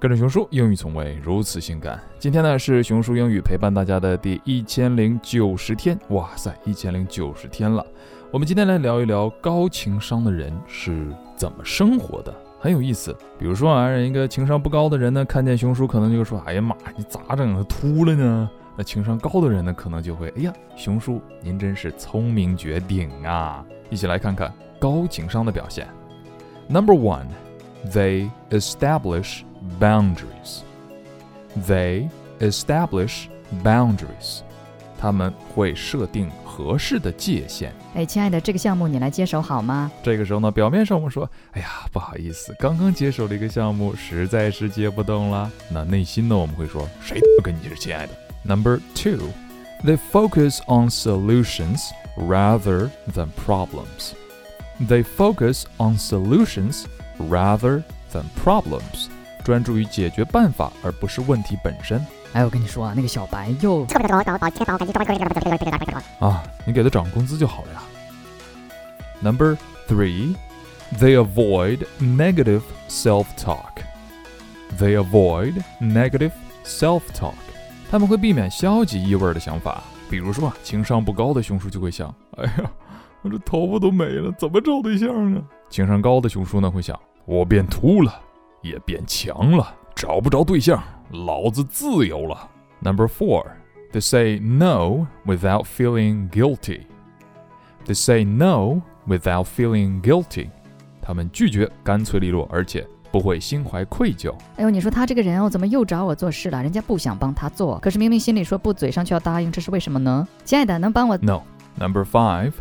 跟着熊叔，英语从未如此性感。今天呢是熊叔英语陪伴大家的第一千零九十天，哇塞，一千零九十天了。我们今天来聊一聊高情商的人是怎么生活的，很有意思。比如说啊，一个情商不高的人呢，看见熊叔可能就说：“哎呀妈，你咋整？秃了呢？”那情商高的人呢，可能就会：“哎呀，熊叔您真是聪明绝顶啊！”一起来看看高情商的表现。Number one, they establish. boundaries. They establish boundaries. 他们会设定合适的界限。哎，亲爱的，这个项目你来接手好吗？这个时候呢，表面上我们说，哎呀，不好意思，刚刚接手了一个项目，实在是接不动了。那内心呢，我们会说，谁都跟你是亲爱的。Number two, they focus on solutions rather than problems. They focus on solutions rather than problems. 专注于解决办法，而不是问题本身。哎，我跟你说啊，那个小白又啊，你给他涨工资就好了呀。Number three, they avoid negative self-talk. They avoid negative self-talk. 他们会避免消极意味的想法。比如说啊，情商不高的熊叔就会想：哎呀，我这头发都没了，怎么找对象啊？情商高的熊叔呢会想：我变秃了。也变强了，找不着对象，老子自由了。Number four, they say no without feeling guilty. They say no without feeling guilty. 他们拒绝干脆利落，而且不会心怀愧疚。哎呦，你说他这个人哦，怎么又找我做事了？人家不想帮他做，可是明明心里说不，嘴上却要答应，这是为什么呢？亲爱的，能帮我？No. Number five,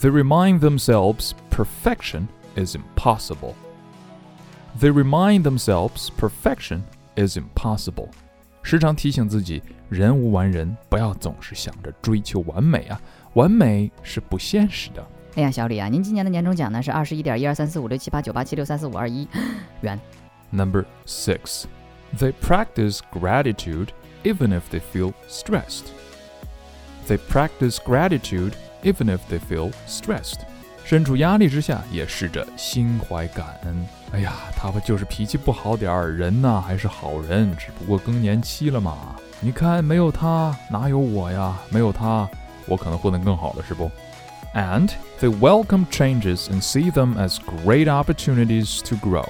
they remind themselves perfection is impossible. They remind themselves perfection is impossible，时常提醒自己人无完人，不要总是想着追求完美啊，完美是不现实的。哎呀，小李啊，您今年的年终奖呢是二十一点一二三四五六七八九八七六三四五二一元。Number six, they practice gratitude even if they feel stressed. They practice gratitude even if they feel stressed. 身处压力之下，也试着心怀感恩。 哎呀，他不就是脾气不好点儿，人呢还是好人，只不过更年期了嘛。你看，没有他哪有我呀？没有他，我可能混得更好了，是不？And they welcome changes and see them as great opportunities to grow.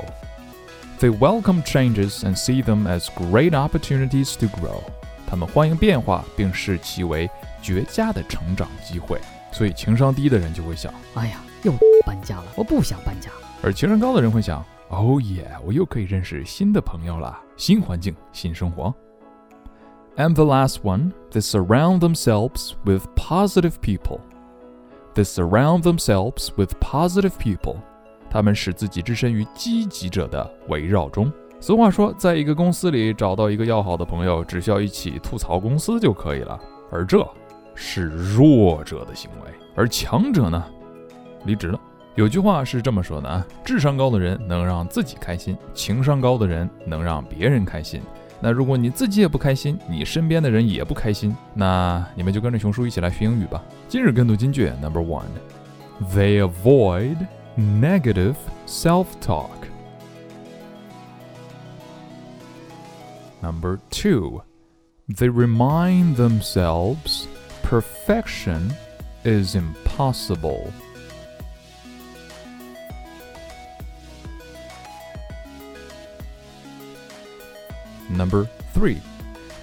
They welcome changes and see them as great opportunities to grow. 他们欢迎变化，并视其为绝佳的成长机会。所以情商低的人就会想：哎呀。又搬家了，我不想搬家。而情商高的人会想：“Oh yeah，我又可以认识新的朋友了，新环境，新生活。” And the last one, they surround themselves with positive people. They surround themselves with positive people. 他们使自己置身于积极者的围绕中。俗话说，在一个公司里找到一个要好的朋友，只需要一起吐槽公司就可以了。而这是弱者的行为，而强者呢？离职了。有句话是这么说的啊：智商高的人能让自己开心，情商高的人能让别人开心。那如果你自己也不开心，你身边的人也不开心，那你们就跟着熊叔一起来学英语吧。今日跟读金句 Number One，They avoid negative self-talk. Number two, they remind themselves perfection is impossible. Number three,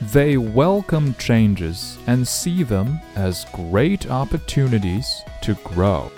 they welcome changes and see them as great opportunities to grow.